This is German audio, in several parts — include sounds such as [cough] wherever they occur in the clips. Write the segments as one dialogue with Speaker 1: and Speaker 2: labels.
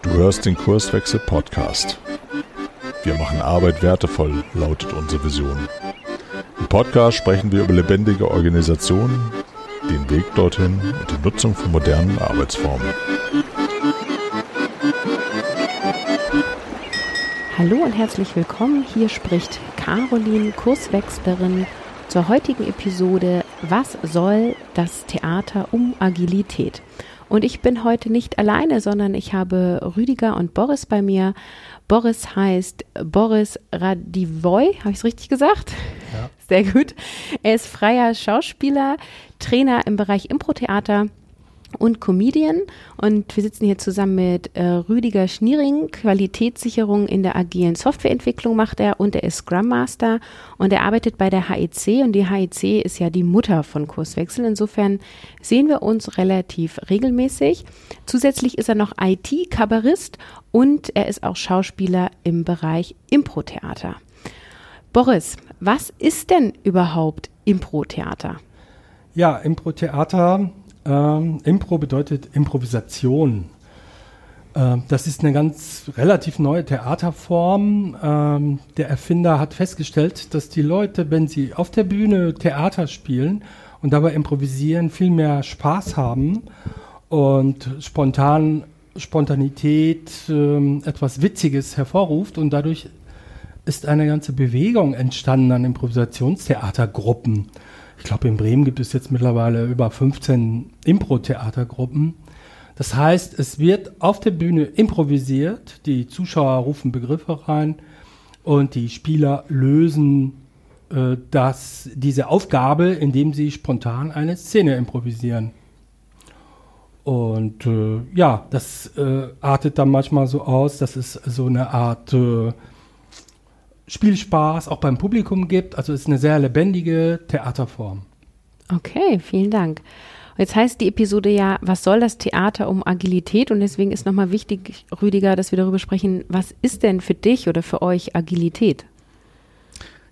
Speaker 1: Du hörst den Kurswechsel Podcast. Wir machen Arbeit wertevoll, lautet unsere Vision. Im Podcast sprechen wir über lebendige Organisationen, den Weg dorthin und die Nutzung von modernen Arbeitsformen.
Speaker 2: Hallo und herzlich willkommen. Hier spricht Caroline, Kurswechslerin, zur heutigen Episode Was soll das Theater um Agilität? Und ich bin heute nicht alleine, sondern ich habe Rüdiger und Boris bei mir. Boris heißt Boris Radivoy, habe ich es richtig gesagt? Ja. [laughs] Sehr gut. Er ist freier Schauspieler, Trainer im Bereich Impro-Theater und Comedian. Und wir sitzen hier zusammen mit äh, Rüdiger Schniering. Qualitätssicherung in der agilen Softwareentwicklung macht er und er ist Scrum Master und er arbeitet bei der HEC und die HEC ist ja die Mutter von Kurswechsel. Insofern sehen wir uns relativ regelmäßig. Zusätzlich ist er noch IT-Kabarist und er ist auch Schauspieler im Bereich Impro-Theater. Boris, was ist denn überhaupt Impro-Theater?
Speaker 3: Ja, Impro-Theater ähm, Impro bedeutet Improvisation. Ähm, das ist eine ganz relativ neue Theaterform. Ähm, der Erfinder hat festgestellt, dass die Leute, wenn sie auf der Bühne Theater spielen und dabei improvisieren, viel mehr Spaß haben und spontan Spontanität ähm, etwas Witziges hervorruft und dadurch ist eine ganze Bewegung entstanden an Improvisationstheatergruppen. Ich glaube, in Bremen gibt es jetzt mittlerweile über 15 Impro-Theatergruppen. Das heißt, es wird auf der Bühne improvisiert, die Zuschauer rufen Begriffe rein und die Spieler lösen äh, das, diese Aufgabe, indem sie spontan eine Szene improvisieren. Und äh, ja, das äh, artet dann manchmal so aus, dass es so eine Art äh, Spielspaß auch beim Publikum gibt. Also es ist eine sehr lebendige Theaterform.
Speaker 2: Okay, vielen Dank. Jetzt heißt die Episode ja, was soll das Theater um Agilität? Und deswegen ist nochmal wichtig, Rüdiger, dass wir darüber sprechen, was ist denn für dich oder für euch Agilität?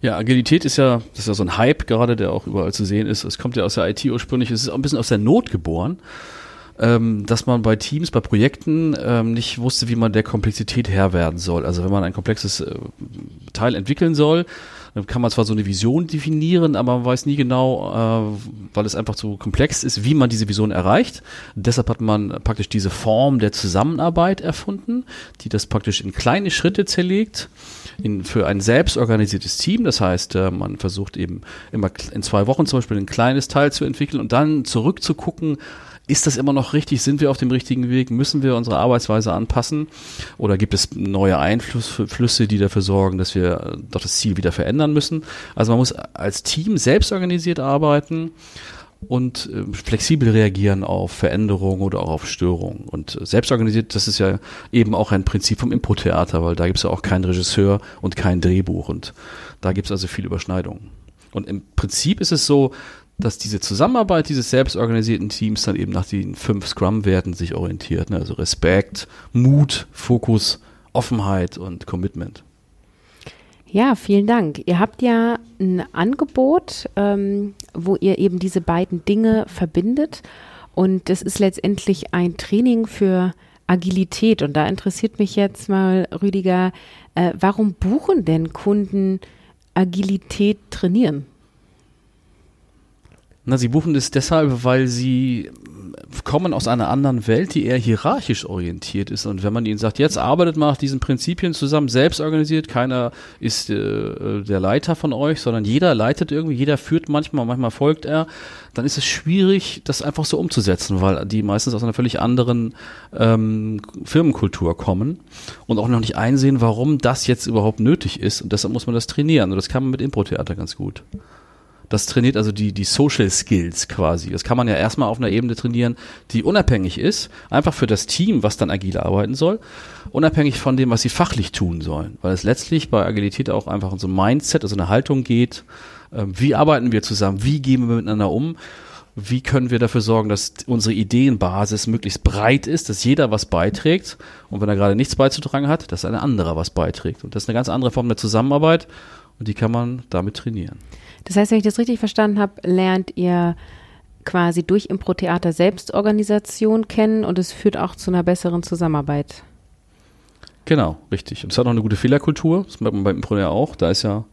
Speaker 4: Ja, Agilität ist ja, das ist ja so ein Hype gerade, der auch überall zu sehen ist. Es kommt ja aus der IT ursprünglich, es ist auch ein bisschen aus der Not geboren ähm, dass man bei Teams, bei Projekten ähm, nicht wusste, wie man der Komplexität Herr werden soll. Also wenn man ein komplexes äh, Teil entwickeln soll, dann kann man zwar so eine Vision definieren, aber man weiß nie genau, äh, weil es einfach zu komplex ist, wie man diese Vision erreicht. Deshalb hat man praktisch diese Form der Zusammenarbeit erfunden, die das praktisch in kleine Schritte zerlegt. In, für ein selbstorganisiertes Team. Das heißt, äh, man versucht eben immer in zwei Wochen zum Beispiel ein kleines Teil zu entwickeln und dann zurückzugucken, ist das immer noch richtig? Sind wir auf dem richtigen Weg? Müssen wir unsere Arbeitsweise anpassen? Oder gibt es neue Einflüsse, die dafür sorgen, dass wir doch das Ziel wieder verändern müssen? Also man muss als Team selbst organisiert arbeiten und äh, flexibel reagieren auf Veränderungen oder auch auf Störungen. Und äh, selbstorganisiert, das ist ja eben auch ein Prinzip vom Impro-Theater, weil da gibt es ja auch keinen Regisseur und kein Drehbuch und da gibt es also viel Überschneidungen. Und im Prinzip ist es so, dass diese Zusammenarbeit dieses selbstorganisierten Teams dann eben nach den fünf Scrum-Werten sich orientiert. Ne? Also Respekt, Mut, Fokus, Offenheit und Commitment.
Speaker 2: Ja, vielen Dank. Ihr habt ja ein Angebot, ähm, wo ihr eben diese beiden Dinge verbindet. Und das ist letztendlich ein Training für Agilität. Und da interessiert mich jetzt mal, Rüdiger, äh, warum buchen denn Kunden Agilität trainieren?
Speaker 4: Na, sie buchen es deshalb, weil sie kommen aus einer anderen Welt, die eher hierarchisch orientiert ist. Und wenn man ihnen sagt, jetzt arbeitet mal nach diesen Prinzipien zusammen, selbst organisiert, keiner ist äh, der Leiter von euch, sondern jeder leitet irgendwie, jeder führt manchmal, manchmal folgt er, dann ist es schwierig, das einfach so umzusetzen, weil die meistens aus einer völlig anderen ähm, Firmenkultur kommen und auch noch nicht einsehen, warum das jetzt überhaupt nötig ist. Und deshalb muss man das trainieren. Und das kann man mit Impro-Theater ganz gut. Das trainiert also die, die Social Skills quasi. Das kann man ja erstmal auf einer Ebene trainieren, die unabhängig ist, einfach für das Team, was dann agil arbeiten soll, unabhängig von dem, was sie fachlich tun sollen. Weil es letztlich bei Agilität auch einfach um so ein Mindset, also eine Haltung geht. Ähm, wie arbeiten wir zusammen? Wie gehen wir miteinander um? Wie können wir dafür sorgen, dass unsere Ideenbasis möglichst breit ist, dass jeder was beiträgt und wenn er gerade nichts beizutragen hat, dass ein anderer was beiträgt. Und das ist eine ganz andere Form der Zusammenarbeit und die kann man damit trainieren.
Speaker 2: Das heißt, wenn ich das richtig verstanden habe, lernt ihr quasi durch Impro-Theater Selbstorganisation kennen und es führt auch zu einer besseren Zusammenarbeit.
Speaker 4: Genau, richtig. Und es hat auch eine gute Fehlerkultur, das merkt man beim Impro ja auch. Da ist ja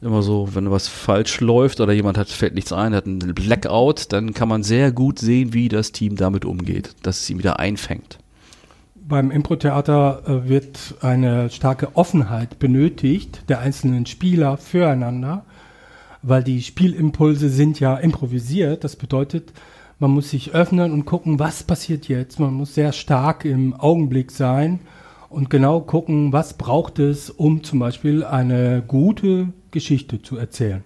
Speaker 4: immer so, wenn was falsch läuft oder jemand hat, fällt nichts ein, hat einen Blackout, dann kann man sehr gut sehen, wie das Team damit umgeht, dass es ihn wieder einfängt.
Speaker 3: Beim Impro-Theater äh, wird eine starke Offenheit benötigt der einzelnen Spieler füreinander, weil die Spielimpulse sind ja improvisiert. Das bedeutet, man muss sich öffnen und gucken, was passiert jetzt. Man muss sehr stark im Augenblick sein und genau gucken, was braucht es, um zum Beispiel eine gute Geschichte zu erzählen.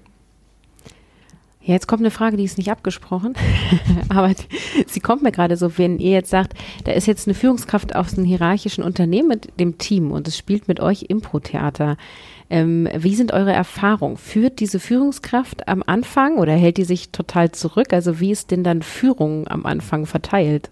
Speaker 2: Jetzt kommt eine Frage, die ist nicht abgesprochen, [laughs] aber die, sie kommt mir gerade so, wenn ihr jetzt sagt, da ist jetzt eine Führungskraft aus einem hierarchischen Unternehmen mit dem Team und es spielt mit euch Impro-Theater. Ähm, wie sind eure Erfahrungen? Führt diese Führungskraft am Anfang oder hält die sich total zurück? Also wie ist denn dann Führung am Anfang verteilt?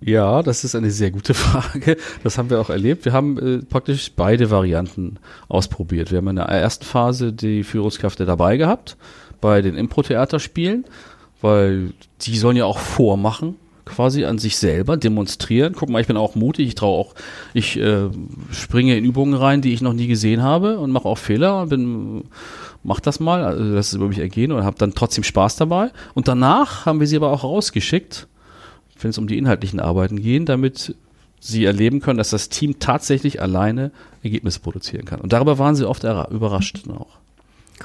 Speaker 4: Ja, das ist eine sehr gute [laughs] Frage. Das haben wir auch erlebt. Wir haben äh, praktisch beide Varianten ausprobiert. Wir haben in der ersten Phase die Führungskräfte dabei gehabt bei den Impro-Theaterspielen, weil die sollen ja auch vormachen, quasi an sich selber demonstrieren. Guck mal, ich bin auch mutig, ich traue auch, ich äh, springe in Übungen rein, die ich noch nie gesehen habe und mache auch Fehler und bin mach das mal, also das ist über mich ergehen und habe dann trotzdem Spaß dabei. Und danach haben wir sie aber auch rausgeschickt wenn es um die inhaltlichen Arbeiten gehen, damit sie erleben können, dass das Team tatsächlich alleine Ergebnisse produzieren kann. Und darüber waren sie oft überrascht auch.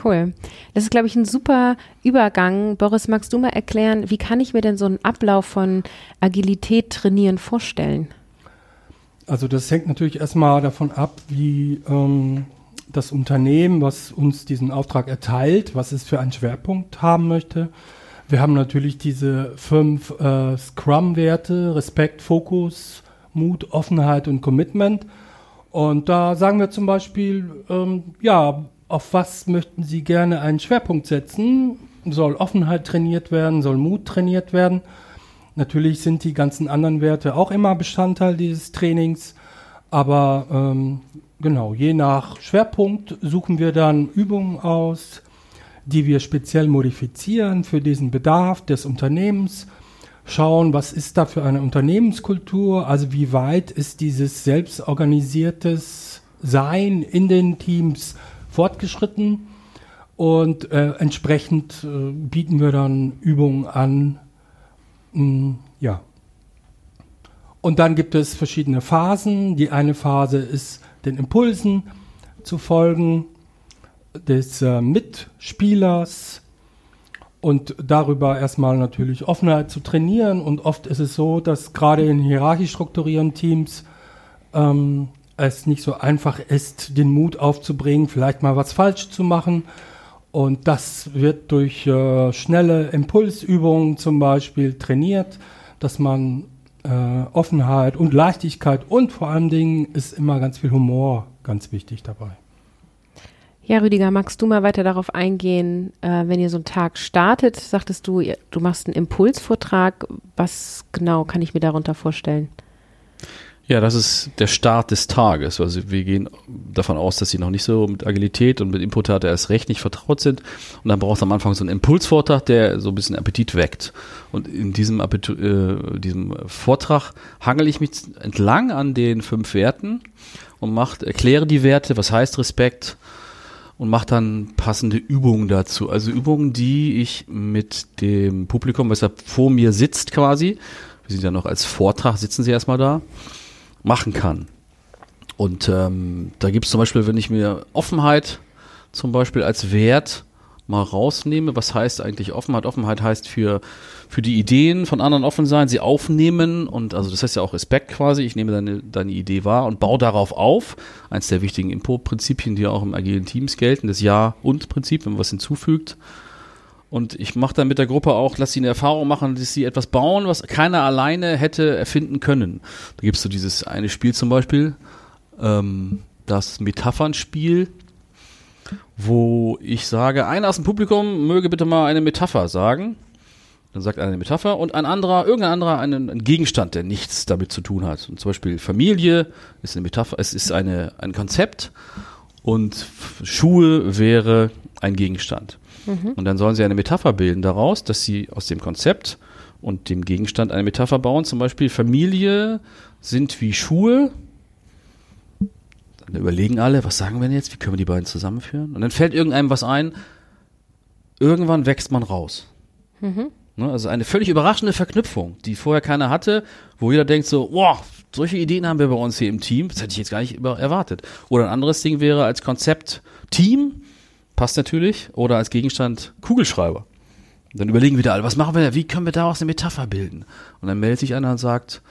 Speaker 2: Cool. Das ist, glaube ich, ein super Übergang. Boris, magst du mal erklären, wie kann ich mir denn so einen Ablauf von Agilität trainieren vorstellen?
Speaker 3: Also das hängt natürlich erstmal davon ab, wie ähm, das Unternehmen, was uns diesen Auftrag erteilt, was es für einen Schwerpunkt haben möchte, wir haben natürlich diese fünf äh, Scrum-Werte, Respekt, Fokus, Mut, Offenheit und Commitment. Und da sagen wir zum Beispiel, ähm, ja, auf was möchten Sie gerne einen Schwerpunkt setzen? Soll Offenheit trainiert werden? Soll Mut trainiert werden? Natürlich sind die ganzen anderen Werte auch immer Bestandteil dieses Trainings. Aber ähm, genau, je nach Schwerpunkt suchen wir dann Übungen aus, die wir speziell modifizieren für diesen Bedarf des Unternehmens, schauen, was ist da für eine Unternehmenskultur, also wie weit ist dieses selbstorganisiertes Sein in den Teams fortgeschritten und äh, entsprechend äh, bieten wir dann Übungen an. Mh, hm, ja. Und dann gibt es verschiedene Phasen. Die eine Phase ist den Impulsen zu folgen des äh, Mitspielers und darüber erstmal natürlich Offenheit zu trainieren. Und oft ist es so, dass gerade in hierarchisch strukturierten Teams ähm, es nicht so einfach ist, den Mut aufzubringen, vielleicht mal was falsch zu machen. Und das wird durch äh, schnelle Impulsübungen zum Beispiel trainiert, dass man äh, Offenheit und Leichtigkeit und vor allen Dingen ist immer ganz viel Humor ganz wichtig dabei.
Speaker 2: Ja, Rüdiger, magst du mal weiter darauf eingehen, äh, wenn ihr so einen Tag startet, sagtest du, du machst einen Impulsvortrag. Was genau kann ich mir darunter vorstellen?
Speaker 4: Ja, das ist der Start des Tages. Also wir gehen davon aus, dass sie noch nicht so mit Agilität und mit Impulstheater erst recht nicht vertraut sind. Und dann braucht es am Anfang so einen Impulsvortrag, der so ein bisschen Appetit weckt. Und in diesem, Appetit, äh, diesem Vortrag hangel ich mich entlang an den fünf Werten und macht, erkläre die Werte, was heißt Respekt, und mache dann passende Übungen dazu. Also Übungen, die ich mit dem Publikum, was da vor mir sitzt quasi, wir sind ja noch als Vortrag, sitzen sie erstmal da, machen kann. Und ähm, da gibt es zum Beispiel, wenn ich mir Offenheit zum Beispiel als Wert mal rausnehme, was heißt eigentlich Offenheit? Offenheit heißt für, für die Ideen von anderen offen sein, sie aufnehmen und also das heißt ja auch Respekt quasi. Ich nehme deine, deine Idee wahr und baue darauf auf. Eins der wichtigen Impo-Prinzipien, die auch im agilen Teams gelten, das Ja-und-Prinzip, wenn man was hinzufügt. Und ich mache dann mit der Gruppe auch, lass sie eine Erfahrung machen, dass sie etwas bauen, was keiner alleine hätte erfinden können. Da gibt es so dieses eine Spiel zum Beispiel, ähm, das Metaphernspiel wo ich sage, einer aus dem Publikum möge bitte mal eine Metapher sagen. Dann sagt einer eine Metapher und ein anderer, irgendein anderer einen, einen Gegenstand, der nichts damit zu tun hat. Und zum Beispiel Familie ist eine Metapher, es ist eine, ein Konzept und Schuhe wäre ein Gegenstand. Mhm. Und dann sollen sie eine Metapher bilden daraus, dass sie aus dem Konzept und dem Gegenstand eine Metapher bauen. Zum Beispiel Familie sind wie Schuhe. Dann überlegen alle, was sagen wir denn jetzt? Wie können wir die beiden zusammenführen? Und dann fällt irgendeinem was ein. Irgendwann wächst man raus. Mhm. Ne, also eine völlig überraschende Verknüpfung, die vorher keiner hatte, wo jeder denkt so, wow, solche Ideen haben wir bei uns hier im Team. Das hätte ich jetzt gar nicht erwartet. Oder ein anderes Ding wäre als Konzept Team, passt natürlich, oder als Gegenstand Kugelschreiber. dann überlegen wieder alle, was machen wir da? Wie können wir daraus eine Metapher bilden? Und dann meldet sich einer und sagt,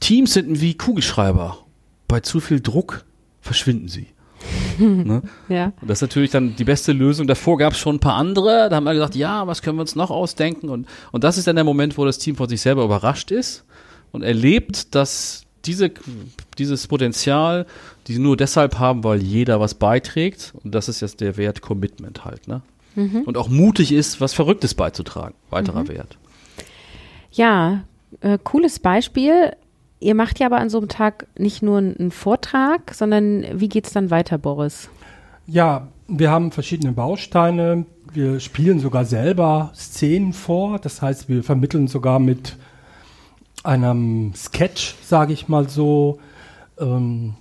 Speaker 4: Teams sind wie Kugelschreiber. Bei zu viel Druck verschwinden sie. [laughs] ne? Ja. Und das ist natürlich dann die beste Lösung. Davor gab es schon ein paar andere. Da haben wir gesagt, ja, was können wir uns noch ausdenken? Und, und das ist dann der Moment, wo das Team von sich selber überrascht ist und erlebt, dass diese, dieses Potenzial, die sie nur deshalb haben, weil jeder was beiträgt. Und das ist jetzt der Wert Commitment halt. Ne? Mhm. Und auch mutig ist, was Verrücktes beizutragen. Weiterer mhm. Wert.
Speaker 2: Ja, äh, cooles Beispiel. Ihr macht ja aber an so einem Tag nicht nur einen Vortrag, sondern wie geht es dann weiter, Boris?
Speaker 3: Ja, wir haben verschiedene Bausteine. Wir spielen sogar selber Szenen vor. Das heißt, wir vermitteln sogar mit einem Sketch, sage ich mal so, ähm,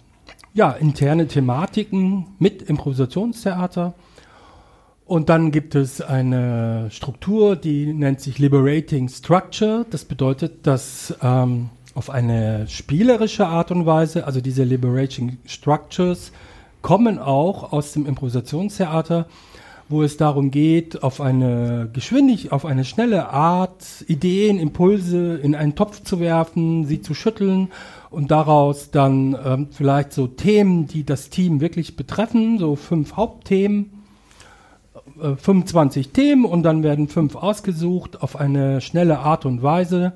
Speaker 3: ja, interne Thematiken mit Improvisationstheater. Und dann gibt es eine Struktur, die nennt sich Liberating Structure. Das bedeutet, dass ähm, auf eine spielerische Art und Weise, also diese Liberating Structures, kommen auch aus dem Improvisationstheater, wo es darum geht, auf eine geschwindig, auf eine schnelle Art Ideen, Impulse in einen Topf zu werfen, sie zu schütteln und daraus dann ähm, vielleicht so Themen, die das Team wirklich betreffen, so fünf Hauptthemen, äh, 25 Themen und dann werden fünf ausgesucht auf eine schnelle Art und Weise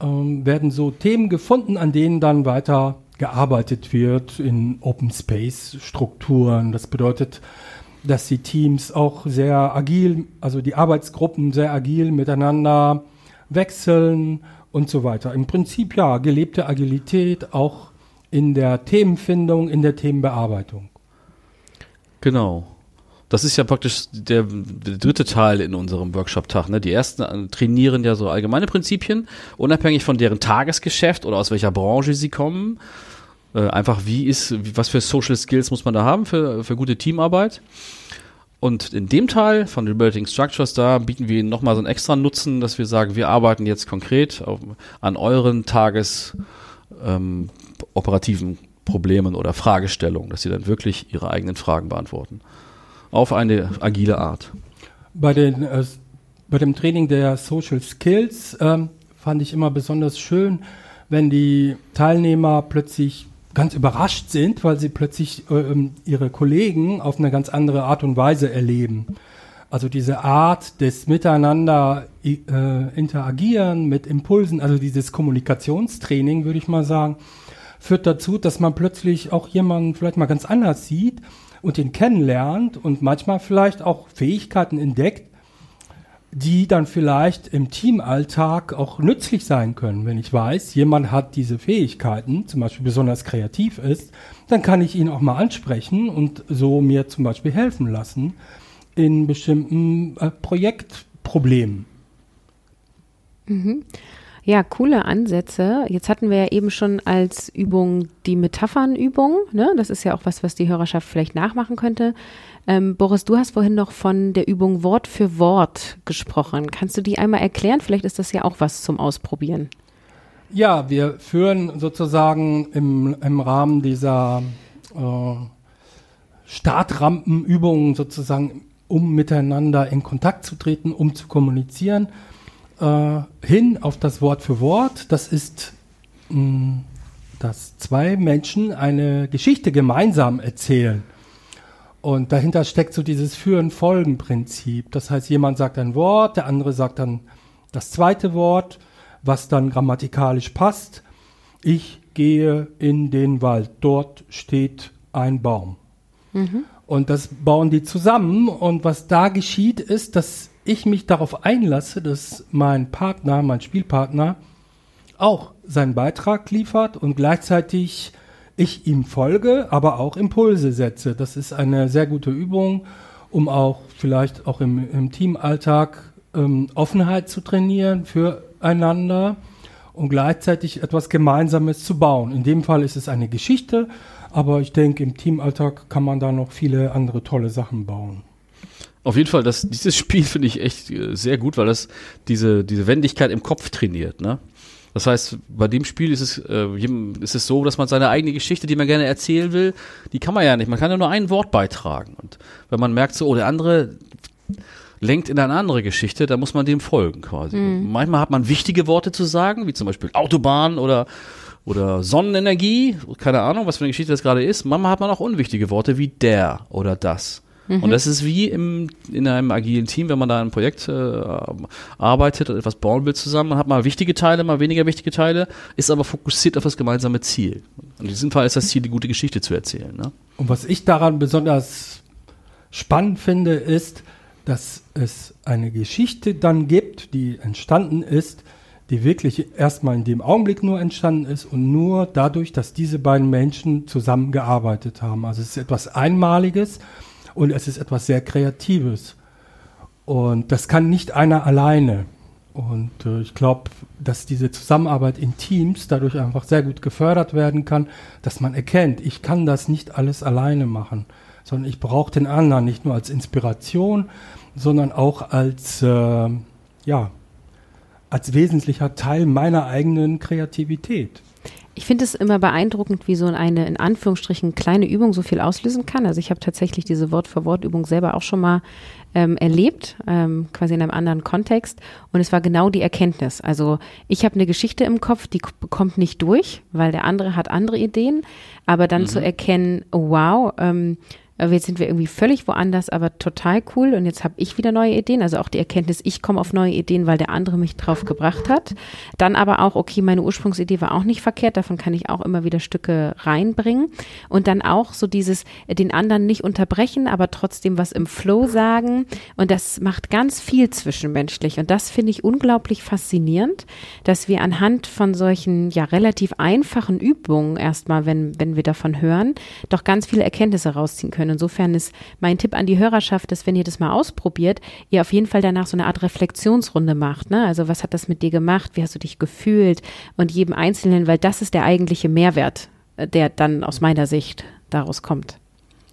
Speaker 3: ähm, werden so Themen gefunden, an denen dann weiter gearbeitet wird in Open Space Strukturen. Das bedeutet, dass die Teams auch sehr agil, also die Arbeitsgruppen sehr agil miteinander wechseln und so weiter. Im Prinzip ja, gelebte Agilität auch in der Themenfindung, in der Themenbearbeitung.
Speaker 4: Genau. Das ist ja praktisch der, der dritte Teil in unserem Workshop-Tag. Ne? Die ersten äh, trainieren ja so allgemeine Prinzipien, unabhängig von deren Tagesgeschäft oder aus welcher Branche sie kommen. Äh, einfach, wie ist, was für Social Skills muss man da haben für, für gute Teamarbeit? Und in dem Teil von Liberating Structures, da bieten wir Ihnen nochmal so einen extra Nutzen, dass wir sagen, wir arbeiten jetzt konkret auf, an euren Tages ähm, Problemen oder Fragestellungen, dass Sie dann wirklich Ihre eigenen Fragen beantworten auf eine agile Art.
Speaker 3: Bei, den, äh, bei dem Training der Social Skills ähm, fand ich immer besonders schön, wenn die Teilnehmer plötzlich ganz überrascht sind, weil sie plötzlich äh, ähm, ihre Kollegen auf eine ganz andere Art und Weise erleben. Also diese Art des Miteinander äh, interagieren mit Impulsen, also dieses Kommunikationstraining, würde ich mal sagen, führt dazu, dass man plötzlich auch jemanden vielleicht mal ganz anders sieht und ihn kennenlernt und manchmal vielleicht auch Fähigkeiten entdeckt, die dann vielleicht im Teamalltag auch nützlich sein können. Wenn ich weiß, jemand hat diese Fähigkeiten, zum Beispiel besonders kreativ ist, dann kann ich ihn auch mal ansprechen und so mir zum Beispiel helfen lassen in bestimmten äh, Projektproblemen.
Speaker 2: Mhm. Ja, coole Ansätze. Jetzt hatten wir ja eben schon als Übung die Metaphernübung. Ne? Das ist ja auch was, was die Hörerschaft vielleicht nachmachen könnte. Ähm, Boris, du hast vorhin noch von der Übung Wort für Wort gesprochen. Kannst du die einmal erklären? Vielleicht ist das ja auch was zum Ausprobieren.
Speaker 3: Ja, wir führen sozusagen im, im Rahmen dieser äh, Startrampenübungen sozusagen, um miteinander in Kontakt zu treten, um zu kommunizieren, äh, hin auf das Wort für Wort. Das ist, mh, dass zwei Menschen eine Geschichte gemeinsam erzählen. Und dahinter steckt so dieses Führen-Folgen-Prinzip. Das heißt, jemand sagt ein Wort, der andere sagt dann das zweite Wort, was dann grammatikalisch passt. Ich gehe in den Wald. Dort steht ein Baum. Mhm. Und das bauen die zusammen. Und was da geschieht, ist, dass ich mich darauf einlasse, dass mein Partner, mein Spielpartner, auch seinen Beitrag liefert und gleichzeitig ich ihm folge, aber auch Impulse setze. Das ist eine sehr gute Übung, um auch vielleicht auch im, im Teamalltag ähm, Offenheit zu trainieren füreinander und gleichzeitig etwas Gemeinsames zu bauen. In dem Fall ist es eine Geschichte, aber ich denke, im Teamalltag kann man da noch viele andere tolle Sachen bauen.
Speaker 4: Auf jeden Fall, das, dieses Spiel finde ich echt äh, sehr gut, weil das diese, diese Wendigkeit im Kopf trainiert. Ne? Das heißt, bei dem Spiel ist es, äh, ist es so, dass man seine eigene Geschichte, die man gerne erzählen will, die kann man ja nicht. Man kann ja nur ein Wort beitragen. Und wenn man merkt, so, oh, der andere lenkt in eine andere Geschichte, dann muss man dem folgen quasi. Mhm. Manchmal hat man wichtige Worte zu sagen, wie zum Beispiel Autobahn oder oder Sonnenenergie, keine Ahnung, was für eine Geschichte das gerade ist. Manchmal hat man auch unwichtige Worte wie der oder das. Mhm. Und das ist wie im, in einem agilen Team, wenn man da ein Projekt äh, arbeitet und etwas bauen will zusammen. Man hat mal wichtige Teile, mal weniger wichtige Teile, ist aber fokussiert auf das gemeinsame Ziel. In diesem Fall ist das Ziel, die gute Geschichte zu erzählen. Ne?
Speaker 3: Und was ich daran besonders spannend finde, ist, dass es eine Geschichte dann gibt, die entstanden ist, die wirklich erstmal in dem Augenblick nur entstanden ist und nur dadurch, dass diese beiden Menschen zusammengearbeitet haben. Also es ist etwas Einmaliges und es ist etwas sehr Kreatives. Und das kann nicht einer alleine. Und äh, ich glaube, dass diese Zusammenarbeit in Teams dadurch einfach sehr gut gefördert werden kann, dass man erkennt, ich kann das nicht alles alleine machen, sondern ich brauche den anderen nicht nur als Inspiration, sondern auch als, äh, ja, als wesentlicher Teil meiner eigenen Kreativität.
Speaker 2: Ich finde es immer beeindruckend, wie so eine in Anführungsstrichen kleine Übung so viel auslösen kann. Also ich habe tatsächlich diese Wort-für-Wort-Übung selber auch schon mal ähm, erlebt, ähm, quasi in einem anderen Kontext. Und es war genau die Erkenntnis. Also ich habe eine Geschichte im Kopf, die kommt nicht durch, weil der andere hat andere Ideen. Aber dann mhm. zu erkennen, oh, wow, ähm, äh, jetzt sind wir irgendwie völlig woanders, aber total cool. Und jetzt habe ich wieder neue Ideen. Also auch die Erkenntnis, ich komme auf neue Ideen, weil der andere mich drauf gebracht hat. Dann aber auch, okay, meine Ursprungsidee war auch nicht verkehrt. Davon kann ich auch immer wieder Stücke reinbringen. Und dann auch so dieses, äh, den anderen nicht unterbrechen, aber trotzdem was im Flow sagen. Und das macht ganz viel zwischenmenschlich. Und das finde ich unglaublich faszinierend, dass wir anhand von solchen, ja, relativ einfachen Übungen erstmal, wenn, wenn wir davon hören, doch ganz viele Erkenntnisse rausziehen können können. Insofern ist mein Tipp an die Hörerschaft, dass wenn ihr das mal ausprobiert, ihr auf jeden Fall danach so eine Art Reflexionsrunde macht. Ne? Also was hat das mit dir gemacht? Wie hast du dich gefühlt? Und jedem Einzelnen, weil das ist der eigentliche Mehrwert, äh, der dann aus meiner Sicht daraus kommt.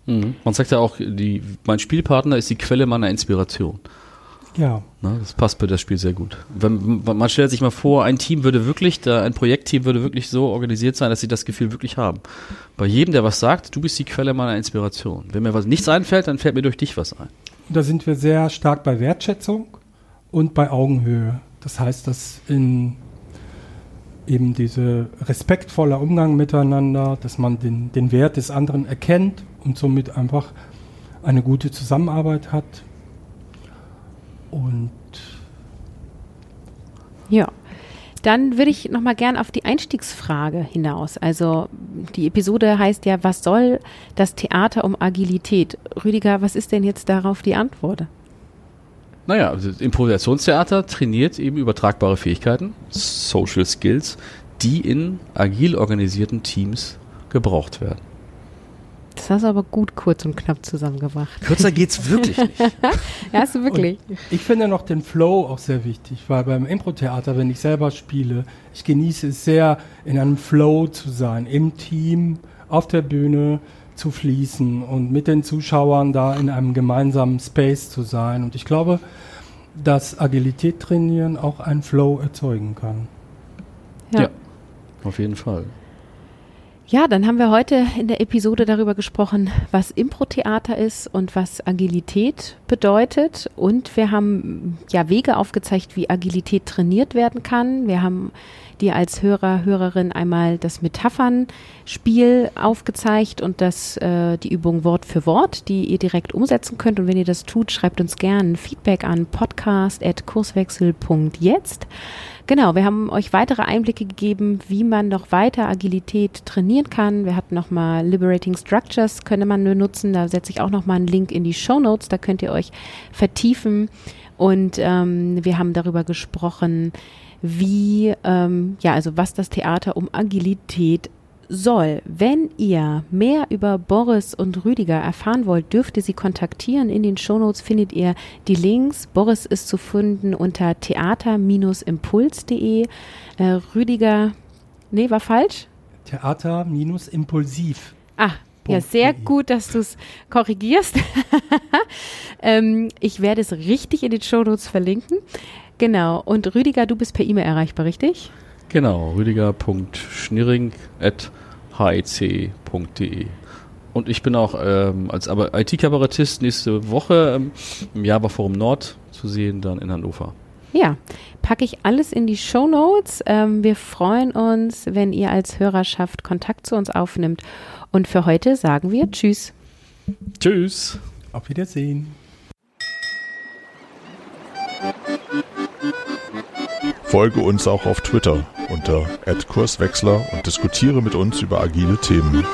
Speaker 4: Mhm. Man sagt ja auch, die, mein Spielpartner ist die Quelle meiner Inspiration.
Speaker 3: Ja.
Speaker 4: Na, das passt bei das Spiel sehr gut. Wenn, man stellt sich mal vor, ein Team würde wirklich, da, ein Projektteam würde wirklich so organisiert sein, dass sie das Gefühl wirklich haben. Bei jedem, der was sagt, du bist die Quelle meiner Inspiration. Wenn mir was nichts einfällt, dann fällt mir durch dich was ein.
Speaker 3: Da sind wir sehr stark bei Wertschätzung und bei Augenhöhe. Das heißt, dass in eben diese respektvoller Umgang miteinander, dass man den, den Wert des anderen erkennt und somit einfach eine gute Zusammenarbeit hat, und
Speaker 2: ja. Dann würde ich nochmal gern auf die Einstiegsfrage hinaus. Also die Episode heißt ja, was soll das Theater um Agilität? Rüdiger, was ist denn jetzt darauf die Antwort?
Speaker 4: Naja, also Improvisationstheater trainiert eben übertragbare Fähigkeiten, Social Skills, die in agil organisierten Teams gebraucht werden.
Speaker 2: Das hast du aber gut kurz und knapp zusammengebracht.
Speaker 4: Kürzer geht's wirklich nicht. [laughs] ja,
Speaker 2: hast du wirklich.
Speaker 3: Und ich finde noch den Flow auch sehr wichtig, weil beim Impro-Theater, wenn ich selber spiele, ich genieße es sehr, in einem Flow zu sein, im Team, auf der Bühne zu fließen und mit den Zuschauern da in einem gemeinsamen Space zu sein. Und ich glaube, dass Agilität trainieren auch einen Flow erzeugen kann.
Speaker 4: ja, ja auf jeden Fall.
Speaker 2: Ja, dann haben wir heute in der Episode darüber gesprochen, was Impro-Theater ist und was Agilität bedeutet. Und wir haben ja Wege aufgezeigt, wie Agilität trainiert werden kann. Wir haben dir als Hörer, Hörerin einmal das Metaphern-Spiel aufgezeigt und das, äh, die Übung Wort für Wort, die ihr direkt umsetzen könnt. Und wenn ihr das tut, schreibt uns gerne Feedback an podcast.kurswechsel.jetzt. Genau, wir haben euch weitere Einblicke gegeben, wie man noch weiter Agilität trainieren kann. Wir hatten nochmal Liberating Structures, könnte man nur nutzen. Da setze ich auch nochmal einen Link in die Show Notes, da könnt ihr euch vertiefen. Und ähm, wir haben darüber gesprochen, wie, ähm, ja, also was das Theater um Agilität soll. Wenn ihr mehr über Boris und Rüdiger erfahren wollt, dürft ihr sie kontaktieren. In den Shownotes findet ihr die Links. Boris ist zu finden unter theater-impuls.de. Äh, Rüdiger, nee, war falsch?
Speaker 3: Theater-impulsiv.
Speaker 2: Ah, ja, sehr gut, dass du es korrigierst. [laughs] ähm, ich werde es richtig in den Shownotes verlinken. Genau. Und Rüdiger, du bist per E-Mail erreichbar, richtig?
Speaker 4: Genau, rüdiger.schnirring.hec.de. Und ich bin auch ähm, als IT-Kabarettist nächste Woche ähm, im Java Forum Nord zu sehen, dann in Hannover.
Speaker 2: Ja, packe ich alles in die Show Notes. Ähm, wir freuen uns, wenn ihr als Hörerschaft Kontakt zu uns aufnimmt. Und für heute sagen wir Tschüss.
Speaker 4: Tschüss.
Speaker 3: Auf Wiedersehen.
Speaker 1: Folge uns auch auf Twitter unter @kurswechsler und diskutiere mit uns über agile Themen.